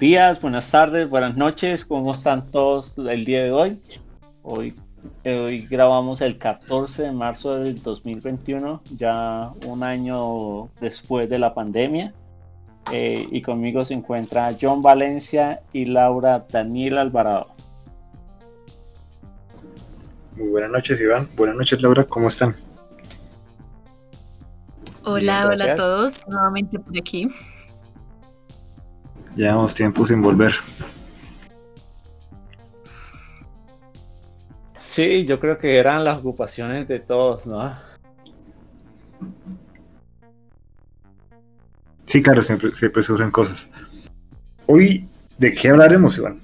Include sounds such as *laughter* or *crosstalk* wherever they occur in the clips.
días, buenas tardes, buenas noches. ¿Cómo están todos el día de hoy? Hoy, eh, hoy grabamos el 14 de marzo del 2021, ya un año después de la pandemia. Eh, y conmigo se encuentra John Valencia y Laura Daniel Alvarado. Muy buenas noches, Iván. Buenas noches, Laura. ¿Cómo están? Hola, hola a todos. Nuevamente por aquí. Llevamos tiempo sin volver. Sí, yo creo que eran las ocupaciones de todos, ¿no? Sí, claro, siempre, siempre surgen cosas. Hoy, ¿de qué hablaremos, Iván?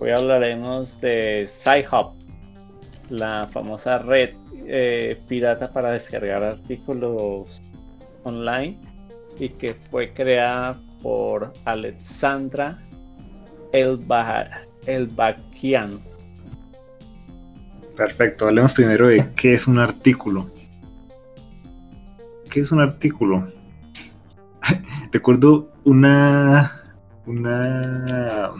Hoy hablaremos de Sci-Hub, la famosa red eh, pirata para descargar artículos online y que fue creada por Alexandra Elbakian. Perfecto, hablemos primero de qué es un artículo. ¿Qué es un artículo? *laughs* Recuerdo una, una,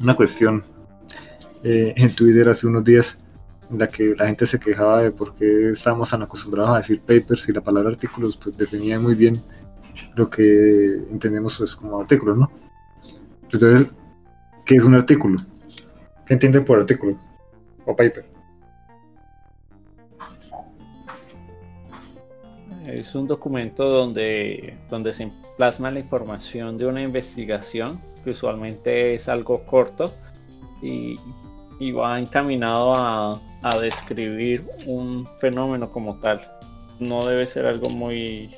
una cuestión eh, en Twitter hace unos días en la que la gente se quejaba de por qué estábamos tan acostumbrados a decir papers y la palabra artículos pues definía muy bien lo que entendemos pues como artículos, ¿no? Entonces, ¿qué es un artículo? ¿Qué entienden por artículo o paper? Es un documento donde, donde se plasma la información de una investigación, que usualmente es algo corto y, y va encaminado a, a describir un fenómeno como tal. No debe ser algo muy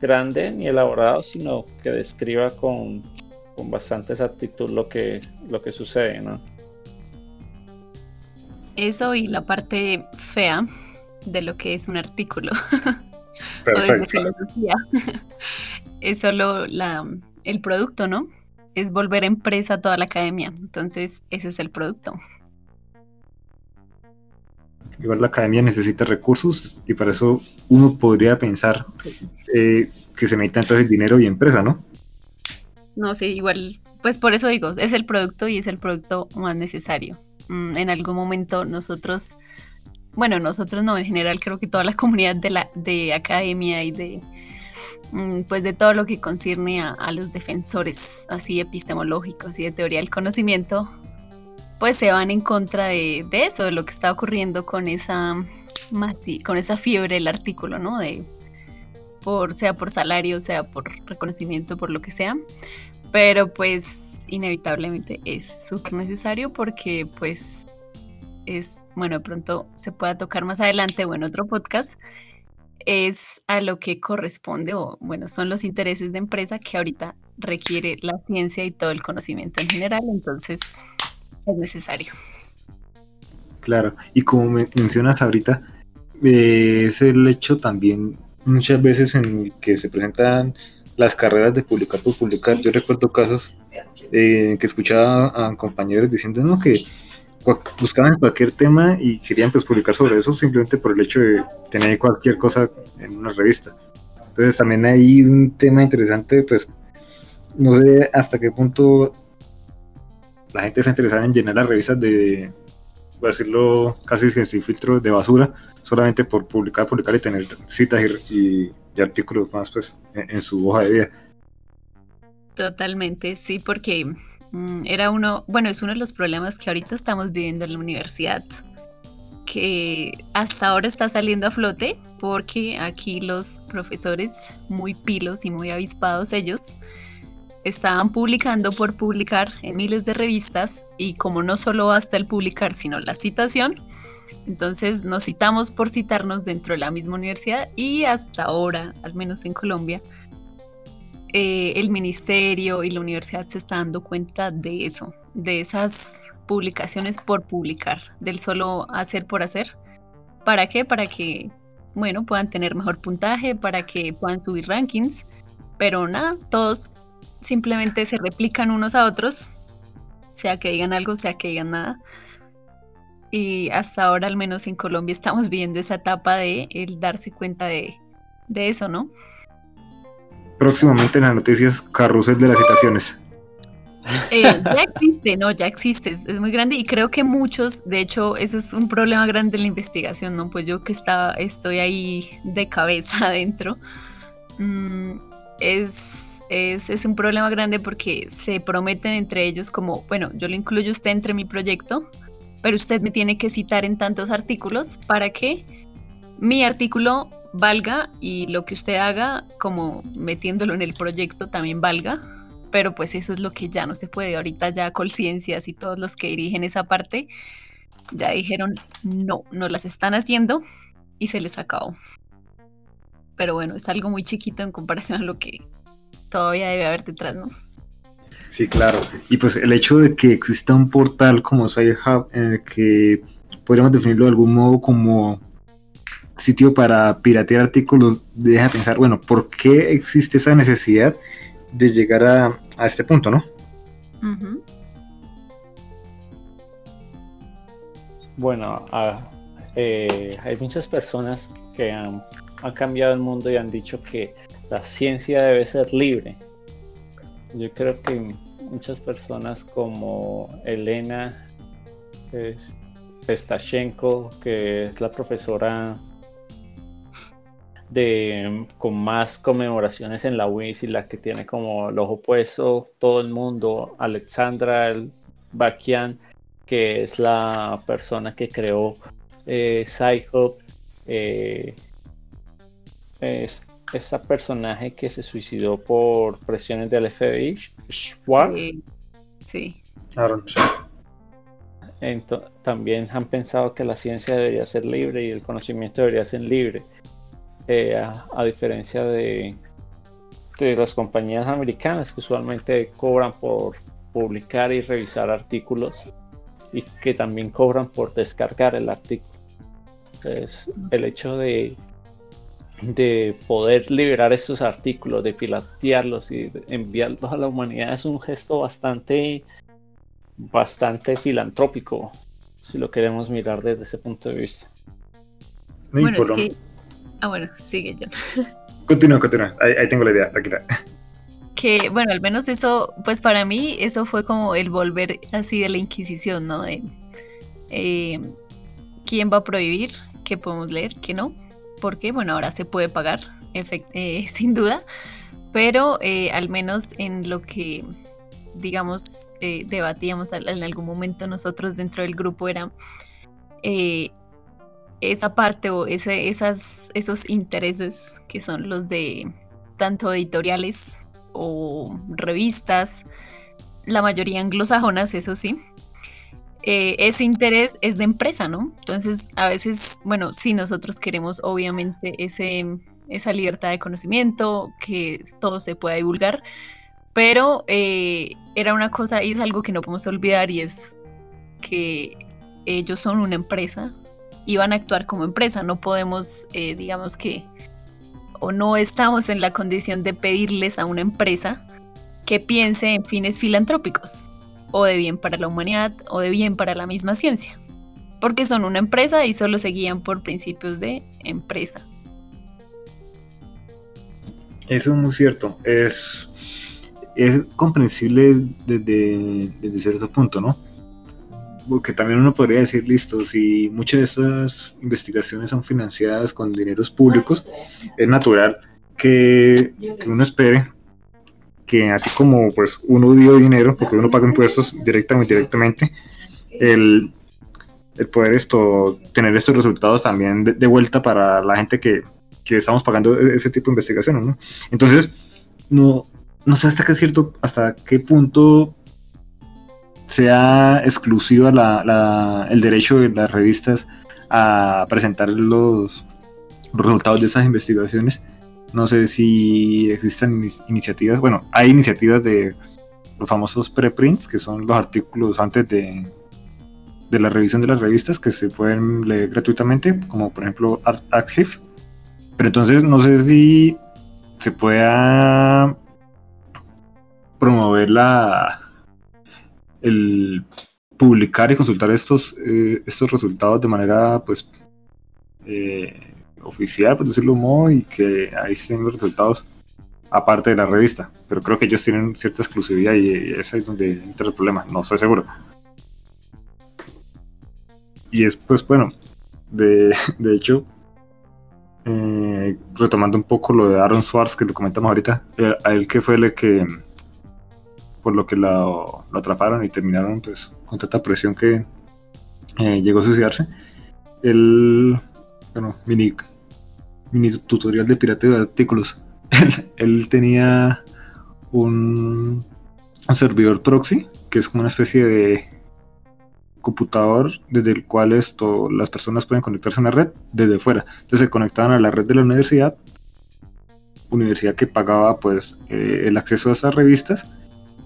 grande ni elaborado, sino que describa con, con bastante exactitud lo que, lo que sucede, ¿no? Eso y la parte fea de lo que es un artículo. *laughs* Perfecto. *laughs* es solo la, el producto, ¿no? Es volver empresa toda la academia. Entonces, ese es el producto. Igual la academia necesita recursos y para eso uno podría pensar eh, que se necesita entonces dinero y empresa, ¿no? No, sí, igual, pues por eso digo, es el producto y es el producto más necesario. Mm, en algún momento nosotros, bueno, nosotros no, en general creo que toda la *laughs* comunidad de la de academia y de mm, pues de todo lo que concierne a, a los defensores así epistemológicos y de teoría del conocimiento, pues se van en contra de, eso, de lo que está ocurriendo con esa, con esa fiebre del artículo, ¿no? De, por, sea por salario, sea por reconocimiento, por lo que sea. Pero pues inevitablemente es súper necesario porque pues es, bueno, de pronto se pueda tocar más adelante o en otro podcast, es a lo que corresponde o bueno, son los intereses de empresa que ahorita requiere la ciencia y todo el conocimiento en general. Entonces, es necesario. Claro, y como mencionas ahorita, eh, es el hecho también muchas veces en que se presentan las carreras de publicar por publicar. Yo recuerdo casos eh, que escuchaba a compañeros diciendo no, que buscaban cualquier tema y querían pues publicar sobre eso simplemente por el hecho de tener cualquier cosa en una revista. Entonces también hay un tema interesante, pues no sé hasta qué punto la gente se interesada en llenar las revistas de, voy a decirlo casi sin filtro de basura, solamente por publicar, publicar y tener citas y, artículos más pues en, su hoja de vida. Totalmente, sí, porque mm, era uno, bueno, es uno de los problemas que ahorita estamos viviendo en la universidad, que hasta ahora está saliendo a flote porque aquí los profesores muy pilos y muy avispados ellos, estaban publicando por publicar en miles de revistas y como no solo basta el publicar, sino la citación, entonces nos citamos por citarnos dentro de la misma universidad y hasta ahora, al menos en Colombia, eh, el ministerio y la universidad se está dando cuenta de eso, de esas publicaciones por publicar, del solo hacer por hacer. ¿Para qué? Para que, bueno, puedan tener mejor puntaje, para que puedan subir rankings, pero nada, todos simplemente se replican unos a otros, sea que digan algo, sea que digan nada. Y hasta ahora, al menos en Colombia, estamos viendo esa etapa de el darse cuenta de, eso, ¿no? próximamente en las noticias carrusel de las citaciones. Eh, ya existe, no, ya existe, es, muy grande y creo que muchos, de hecho, ese es un problema grande en la investigación, ¿no? Pues yo que está, estoy ahí de cabeza *laughs* adentro, mm, es, es, es, un problema grande porque se prometen entre ellos como, bueno, yo lo incluyo usted entre mi proyecto, pero usted me tiene que citar en tantos artículos para que mi artículo valga y lo que usted haga, como metiéndolo en el proyecto, también valga pero pues eso es lo que ya no se puede. Ahorita ya Colciencias y todos los que dirigen esa parte ya dijeron no, no las están haciendo y se les acabó. Pero bueno, es algo muy chiquito en comparación a lo que todavía debe haber detrás, ¿no? Sí, claro. Y pues el hecho de que exista un portal como SciHub en el que podríamos definirlo de algún modo como sitio para piratear artículos, deja pensar, bueno, ¿por qué existe esa necesidad de llegar a, a este punto, ¿no? Bueno, eh, hay muchas personas que han, cambiado el mundo y han dicho que la ciencia debe ser libre. Yo creo que muchas personas como Elena Pestashenko, que es la profesora de con más conmemoraciones en la WIS y la que tiene como el ojo puesto todo el mundo, Alexandra Bakian, que es la persona que creó eh, eh, es esta personaje que se suicidó por presiones del FBI, Schwartz. Sí. también han pensado que la ciencia debería ser libre y el conocimiento debería ser libre. Eh, a, diferencia de, de las compañías americanas que usualmente cobran por publicar y revisar artículos y que también cobran por descargar el artículo. Entonces, el hecho de, de poder liberar estos artículos, de pilatearlos y enviarlos a la humanidad es un gesto bastante, bastante filantrópico, si lo queremos mirar desde ese punto de vista. Bueno, es que Ah, bueno, sigue John. *laughs* Continúa, continúa. Ahí, tengo la idea, tranquila. Que, bueno, al menos eso, pues para mí, eso fue como el volver así de la Inquisición, ¿no? De, eh, ¿Quién va a prohibir? ¿Qué podemos leer? ¿Qué no? Porque, bueno, ahora se puede pagar, eh, *laughs* sin duda, pero eh, al menos en lo que, digamos, debatíamos en algún momento nosotros dentro del grupo era esa parte o esas, esos intereses que son los de tanto editoriales o revistas, la mayoría anglosajonas, eso sí. Eh, ese interés es de empresa, ¿no? Entonces, a veces, bueno, sí, nosotros queremos obviamente ese, esa libertad de conocimiento, que todo se pueda divulgar, pero eh, era una cosa y es algo que no podemos olvidar y es que ellos son una empresa, y van a actuar como empresa. No podemos, eh, digamos que, o no estamos en la condición de pedirles a una empresa que piense en fines filantrópicos, o de bien para la humanidad, o de bien para la misma ciencia. Porque son una empresa y solo se guían por principios de empresa. Eso es muy cierto. Es, es comprensible desde, desde cierto punto, ¿no? porque también uno podría decir, listo, si muchas de estas investigaciones son financiadas con dineros públicos, es natural que, uno espere que así como pues uno dio dinero, porque uno paga impuestos directamente o indirectamente, el, el, poder esto, tener estos resultados también de, vuelta para la gente que, que, estamos pagando e, ese tipo de investigaciones, ¿no? Entonces, no, no sé hasta qué cierto, hasta qué punto sea exclusiva la, el derecho de las revistas a presentar los resultados de esas investigaciones. No sé si existen iniciativas, bueno, hay iniciativas de los famosos preprints, que son los artículos antes de, de la revisión de las revistas que se pueden leer gratuitamente, como por ejemplo Archive. Pero entonces no sé si se pueda promover la, el publicar y consultar estos, eh, estos resultados de manera pues eh, oficial, por decirlo modo, y que ahí estén los resultados aparte de la revista. Pero creo que ellos tienen cierta exclusividad y ese es donde entra el problema, no estoy seguro. Y es, pues bueno, de, *laughs* de hecho, eh, retomando un poco lo de Aaron Swartz que lo comentamos ahorita, eh, a él que fue el que, por lo que lo, lo atraparon y terminaron pues con tanta presión que eh, llegó a suicidarse, él, bueno, mini, mini tutorial de pirateo de artículos. *laughs* él, tenía un, servidor proxy, que es como una especie de computador desde el cual las personas pueden conectarse a una red desde fuera. Entonces se conectaban a la red de la universidad, universidad que pagaba pues eh, el acceso a esas revistas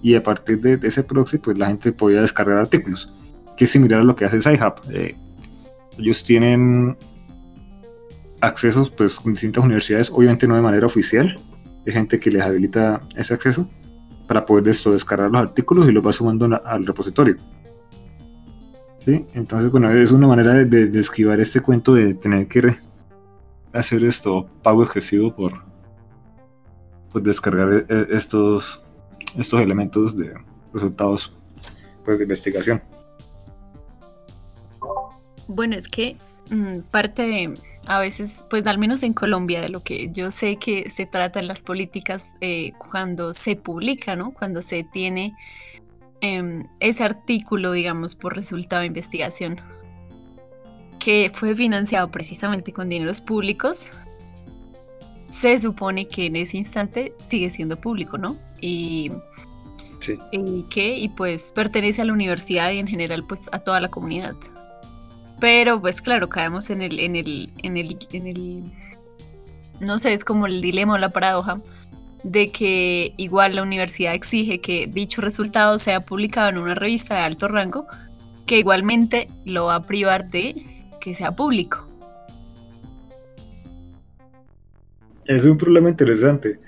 y a partir de, ese proxy pues la gente podía descargar artículos, que es similar a lo que hace SciHub. Eh, ellos tienen accesos pues con distintas universidades, obviamente no de manera oficial, hay gente que les habilita ese acceso para poder esto, descargar los artículos y los va sumando al repositorio. ¿Sí? Entonces, bueno, es una manera de, esquivar este cuento de tener que hacer esto pago excesivo por pues, descargar e, e, estos, estos elementos de resultados pues, de investigación. Bueno, es que parte de, a veces, pues al menos en Colombia, de lo que yo sé que se trata en las políticas eh, cuando se publica, ¿no? Cuando se tiene em, ese artículo, digamos, por resultado de investigación, que fue financiado precisamente con dineros públicos, se supone que en ese instante sigue siendo público, ¿no? Y, sí. y que, y pues pertenece a la universidad y en general, pues a toda la comunidad. Pero pues claro, caemos en el, en el, en el, en el, no sé, es como el dilema o la paradoja de que igual la universidad exige que dicho resultado sea publicado en una revista de alto rango, que igualmente lo va a privar de que sea público. Es un problema interesante.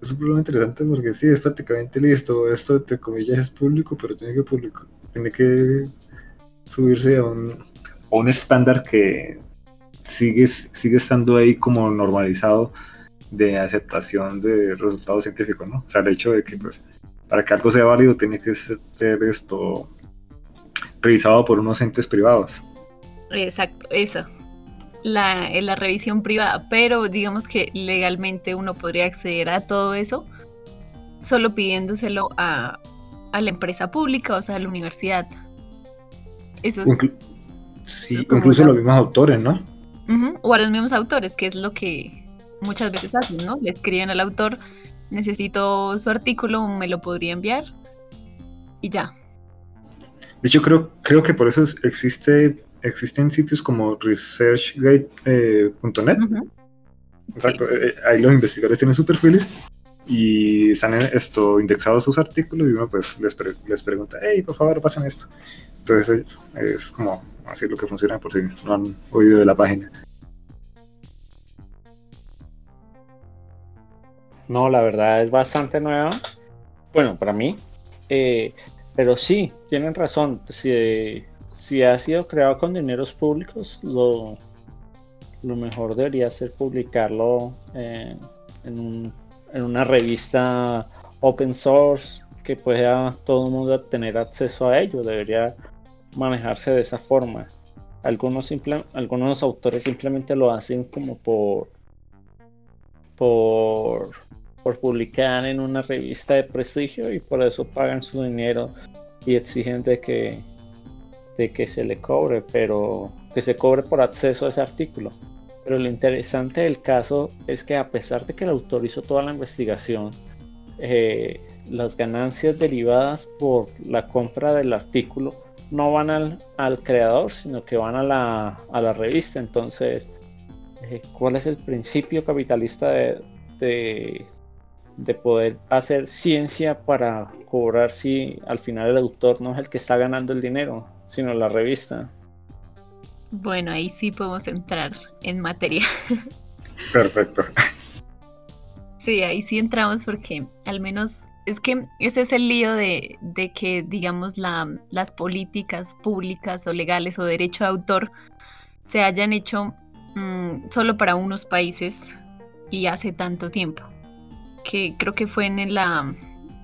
Es un problema interesante porque sí, es prácticamente listo. Esto, entre comillas, es público, pero tiene que, público, tiene que subirse a un, un estándar que sigue, sigue estando ahí como normalizado de aceptación de resultados científicos, ¿no? O sea, el hecho de que, pues, para que algo sea válido tiene que ser esto revisado por unos entes privados. Exacto, eso. La, la revisión privada, pero digamos que legalmente uno podría acceder a todo eso solo pidiéndoselo a, a la empresa pública, o sea, a la universidad. Eso es, Sí, incluso los mismos autores, ¿no? O a los mismos autores, que es lo que muchas veces hacen, ¿no? Le escriben al autor, necesito su artículo, me lo podría enviar y ya. De hecho, creo, creo que por eso existe, existen sitios como researchgate.net. Eh, Exacto, eh, ahí los investigadores tienen sus perfiles y están esto, indexados sus artículos y uno pues les, les pregunta, hey, por favor, pasen esto. Entonces es, como así lo que funciona por si no han oído de la página. No, la verdad es bastante nueva. Bueno, para mí. Eh, pero sí, tienen razón. Si, si ha sido creado con dineros públicos, lo, lo mejor debería ser publicarlo eh, en, en una revista open source que pueda todo el mundo tener acceso a ello. Debería manejarse de esa forma. Algunos, algunos autores simplemente lo hacen como por, por, por publicar en una revista de prestigio y por eso pagan su dinero y exigen de que, de que se le cobre, pero que se cobre por acceso a ese artículo. Pero lo interesante del caso es que a pesar de que el autor hizo toda la investigación, eh, las ganancias derivadas por la compra del artículo no van al, al creador, sino que van a la, a la revista. Entonces, eh, ¿cuál es el principio capitalista de, de, de, poder hacer ciencia para cobrar si al final el autor no es el que está ganando el dinero, sino la revista? Bueno, ahí sí podemos entrar en materia. Perfecto. Sí, ahí sí entramos porque al menos es que ese es el lío de, que, digamos, las políticas públicas o legales o derecho de autor se hayan hecho mm, solo para unos países y hace tanto tiempo. que creo que fue en la,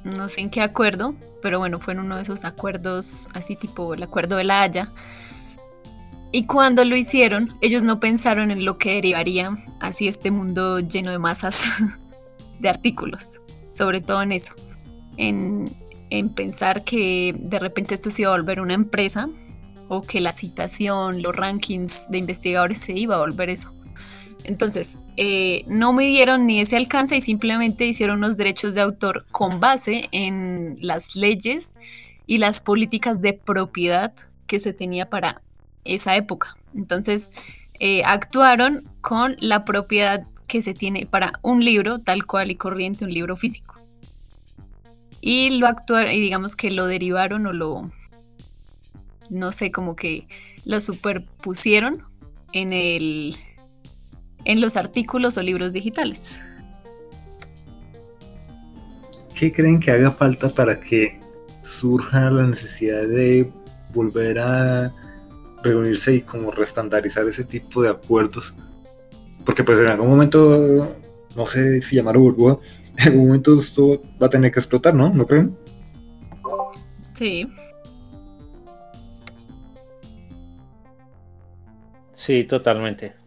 no sé en qué acuerdo, pero bueno, fue en uno de esos acuerdos así tipo el acuerdo de la Haya. Y cuando lo hicieron, ellos no pensaron en lo que derivaría así este mundo lleno de masas *laughs* de artículos, sobre todo en eso, en, en pensar que de repente esto se iba a volver una empresa o que la citación, los rankings de investigadores se iba a volver eso. Entonces, eh, no midieron ni ese alcance y simplemente hicieron unos derechos de autor con base en las leyes y las políticas de propiedad que se tenía para esa época. Entonces, eh, actuaron con la propiedad que se tiene para un libro, tal cual y corriente, un libro físico. Y lo actuaron, y digamos que lo derivaron o lo, no sé, como que lo superpusieron en el en los artículos o libros digitales. ¿Qué creen que haga falta para que surja la necesidad de volver a reunirse y como restandarizar ese tipo de acuerdos? Porque pues en algún momento, no sé si llamarlo burbuja, *laughs* en algún momento esto va a tener que explotar, ¿no? ¿No creen? Sí. Sí, totalmente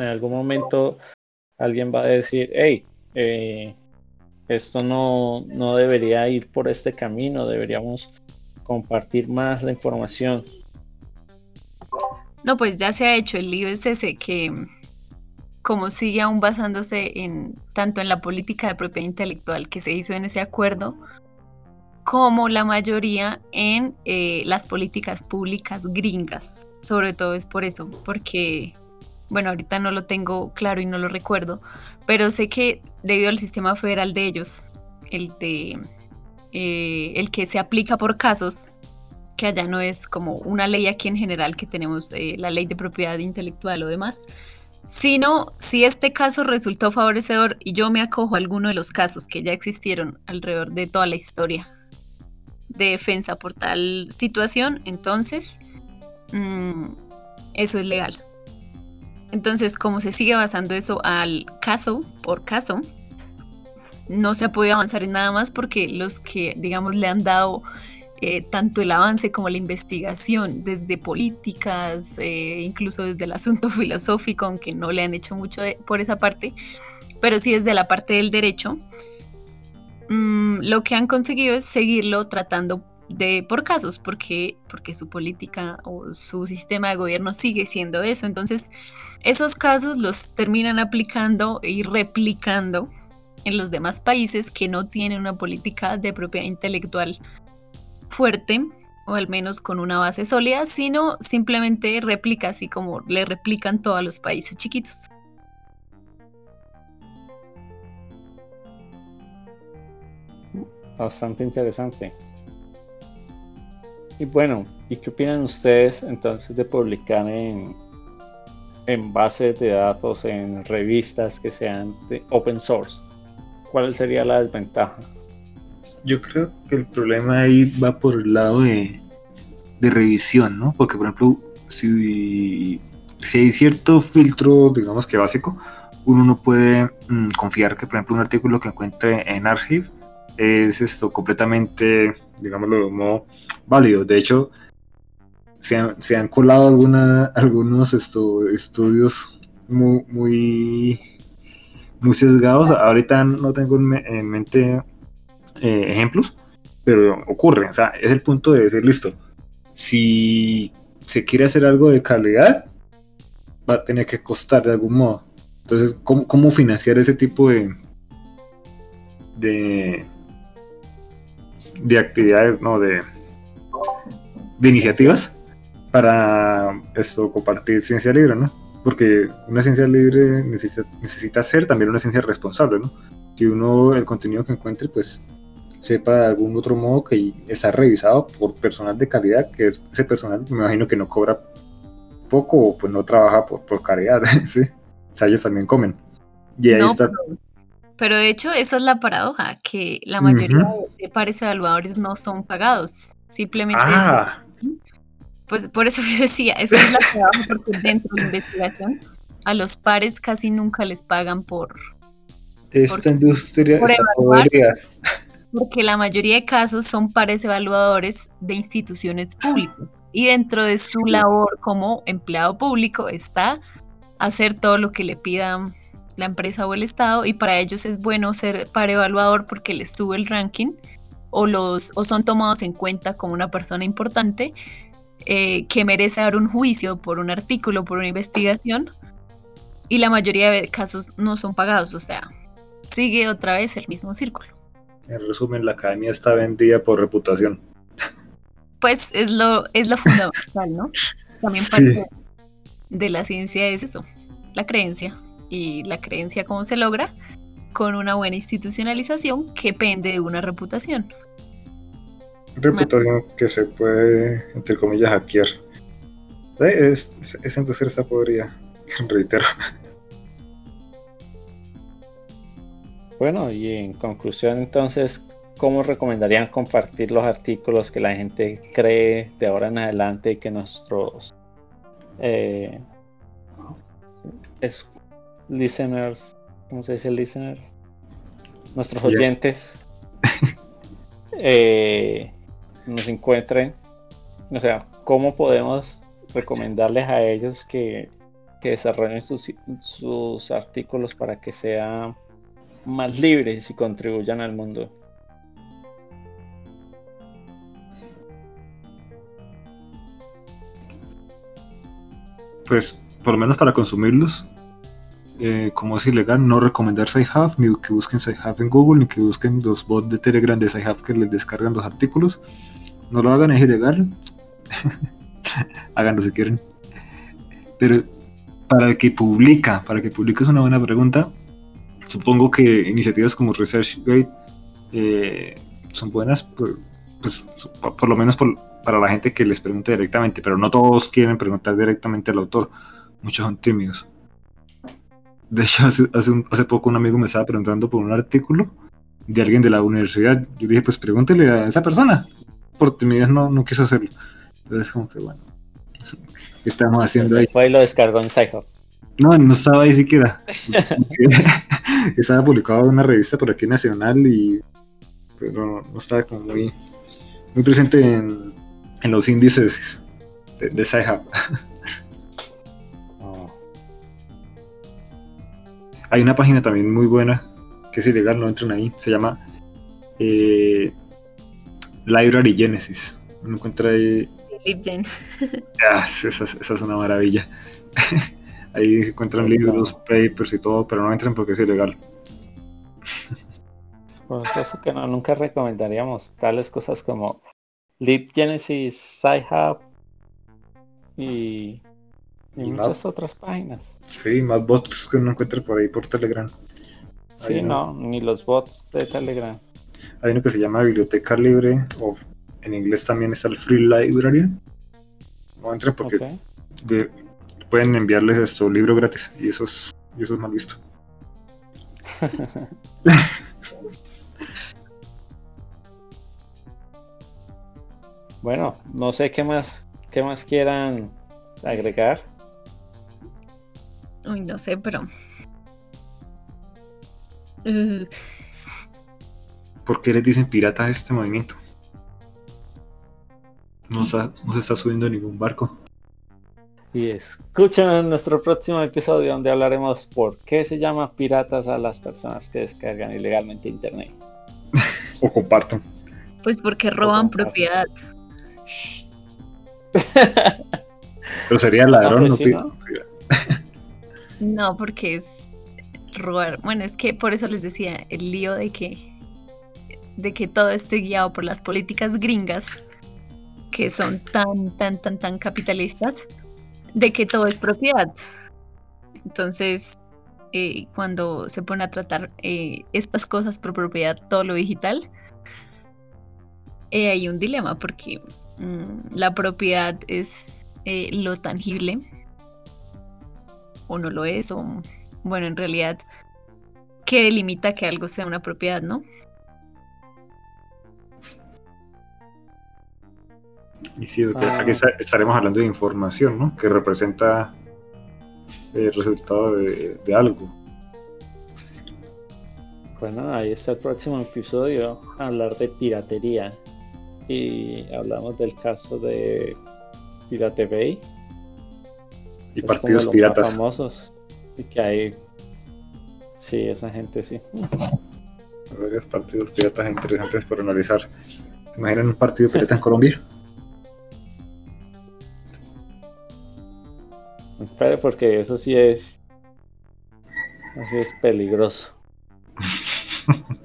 en algún momento alguien va a decir, hey, eh, esto no, no debería ir por este camino, deberíamos compartir más la información. No, pues ya se ha hecho. El es ese que como sigue aún basándose en tanto en la política de propiedad intelectual que se hizo en ese acuerdo, como la mayoría en eh, las políticas públicas gringas. Sobre todo es por eso, porque bueno, ahorita no lo tengo claro y no lo recuerdo, pero sé que debido al sistema federal de ellos, el de eh, el que se aplica por casos, que allá no es como una ley aquí en general que tenemos eh, la ley de propiedad intelectual o demás, sino si este caso resultó favorecedor y yo me acojo a alguno de los casos que ya existieron alrededor de toda la historia de defensa por tal situación, entonces mm, eso es legal. Entonces, como se sigue basando eso al caso por caso, no se ha podido avanzar en nada más porque los que, digamos, le han dado eh, tanto el avance como la investigación, desde políticas, eh, incluso desde el asunto *laughs* filosófico, aunque no le han hecho mucho por esa parte, pero sí desde la parte del derecho, mm, lo que han conseguido es seguirlo tratando de por casos, porque, porque su política o su sistema de gobierno sigue siendo eso. Entonces, esos casos los terminan aplicando y replicando en los demás países que no tienen una política de propiedad intelectual fuerte o al menos con una base sólida, sino simplemente replica así como le replican todos los países chiquitos. Bastante interesante. Y bueno, ¿y qué opinan ustedes entonces de publicar en, en bases de datos, en revistas que sean de open source? ¿Cuál sería la desventaja? Yo creo que el problema ahí va por el lado de, revisión, ¿no? Porque, por ejemplo, si, si hay cierto filtro, digamos que básico, uno no puede mm, confiar que, por ejemplo, un artículo que encuentre en Archive es esto completamente, digámoslo de modo válido. De hecho, se han, se han colado alguna, algunos esto, estudios muy, muy sesgados. Ahorita no tengo en mente eh, ejemplos, pero ocurre. O sea, es el punto de decir, listo, si se quiere hacer algo de calidad, va a tener que costar de algún modo. Entonces, ¿cómo, cómo financiar ese tipo de, de, de actividades, no, de, de iniciativas para esto compartir ciencia libre, ¿no? Porque una ciencia libre necesita, necesita ser también una ciencia responsable, ¿no? Que uno, el contenido que encuentre, pues sepa de algún otro modo que está revisado por personal de calidad, que ese personal me imagino que no cobra poco o pues no trabaja por, por caridad, *laughs* ¿sí? O sea, ellos también comen. Y ahí está... Pero de hecho, esa es la paradoja, que la mayoría de pares evaluadores no son pagados. Simplemente. Ah. Pues por eso *laughs* yo decía, esa es la paradoja, porque dentro de la investigación, a los pares casi nunca les pagan por, Esta industria por está evaluar. Porque la mayoría de casos son pares evaluadores de instituciones públicas. Y dentro de su labor como empleado público está hacer todo lo que le pida la empresa o el Estado. Y para ellos es bueno ser par evaluador porque les sube el ranking o, los, o son tomados en cuenta como una persona importante eh, que merece dar un juicio por un artículo, por una investigación. Y la mayoría de casos no son pagados. O sea, sigue otra vez el mismo círculo. En resumen, la academia está vendida por reputación. pues es lo, es lo fundamental, ¿no? También Sí. parte de la ciencia es eso, la creencia. Y la creencia, ¿cómo se logra? Con una buena institucionalización que pende de una reputación. Reputación que se puede, entre comillas, hackear. Eh, es- es- esa industria está podrida, *laughs* reitero. Bueno, y en conclusión entonces, ¿cómo recomendarían compartir los artículos que la gente cree de ahora en adelante y que nuestros eh, es- listeners, ¿cómo se dice listeners? Nuestros oyentes *laughs* eh, nos encuentren. O sea, ¿cómo podemos recomendarles a ellos que, que desarrollen sus, sus artículos para que sean más libres y contribuyan al mundo. Pues, por lo menos para consumirlos, eh, como es ilegal, no recomendar SciHub, ni que busquen SciHub en Google, ni que busquen los bots de Telegram de SciHub que les descargan los artículos. No lo hagan, es ilegal. *laughs* Háganlo si quieren. Pero para que publica, para que publica es una buena pregunta. Supongo que iniciativas como ResearchGate eh, son buenas, por, pues, por, por lo menos por, para la gente que les pregunta directamente, pero no todos quieren preguntar directamente al autor, muchos son tímidos. De hecho, hace, hace, un- hace poco un amigo me estaba preguntando por un artículo de alguien de la universidad. Yo dije, pues pregúntele a esa persona. Por timidez no, no quiso hacerlo. Entonces, como que bueno, *laughs* ¿qué estamos haciendo ahí? Fue y lo descargó en Sci-Hub. No, no estaba ahí siquiera. *laughs* *laughs* estaba publicado en una revista por aquí nacional y pero no estaba como muy, muy presente en, en los índices de, de Sci-Hub. Oh, *laughs* Hay una página también muy buena que es ilegal, no entren ahí. Se llama eh, Library Genesis. Uno encuentra ahí. LibGen. ah, esa, esa es una maravilla. *laughs* ahí encuentran libros, papers y todo, pero no entren porque es ilegal. Por eso que no, nunca recomendaríamos tales cosas como LibGenesis, Sci-Hub y, y Y muchas otras páginas. Sí, más bots que uno encuentra por ahí por Telegram. Sí, no, ni los bots de Telegram. Hay uno que se llama Biblioteca Libre, o en inglés también está el Free Library. No entren porque Ok. de- pueden enviarles esto, libro gratis, y eso es, y eso es mal visto. *laughs* Bueno, no sé qué más, qué más quieran agregar. Uy, no sé, pero. Uh, ¿Por qué les dicen piratas a este movimiento? No, está- no se está subiendo a ningún barco. Y escuchen en nuestro próximo episodio donde hablaremos por qué se llama piratas a las personas que descargan ilegalmente internet. O compartan. pues porque roban propiedad. *laughs* Pero sería ladrón, Ah, no pues ¿no? *laughs* No, porque es robar. Bueno, es que por eso les decía el lío de que de que todo esté guiado por las políticas gringas que son tan, tan, tan, tan capitalistas, de que todo es propiedad. Entonces, eh, cuando se pone a tratar eh, estas cosas por propiedad, todo lo digital, eh, hay un dilema porque mm, la propiedad es lo tangible o no lo es, o bueno, en realidad, ¿qué delimita que algo sea una propiedad, no? Y sí, Ah. aquí estaremos hablando de información, ¿no? Que representa el resultado de, de algo. Bueno, ahí está el próximo episodio, hablar de piratería. Y hablamos del caso de Pirate Bay. Y partidos piratas. famosos. Y que hay. Sí, esa gente sí. *laughs* Varios partidos piratas interesantes por analizar. ¿Se imaginan un partido pirata en Colombia? Porque eso sí es. Así es peligroso. *laughs*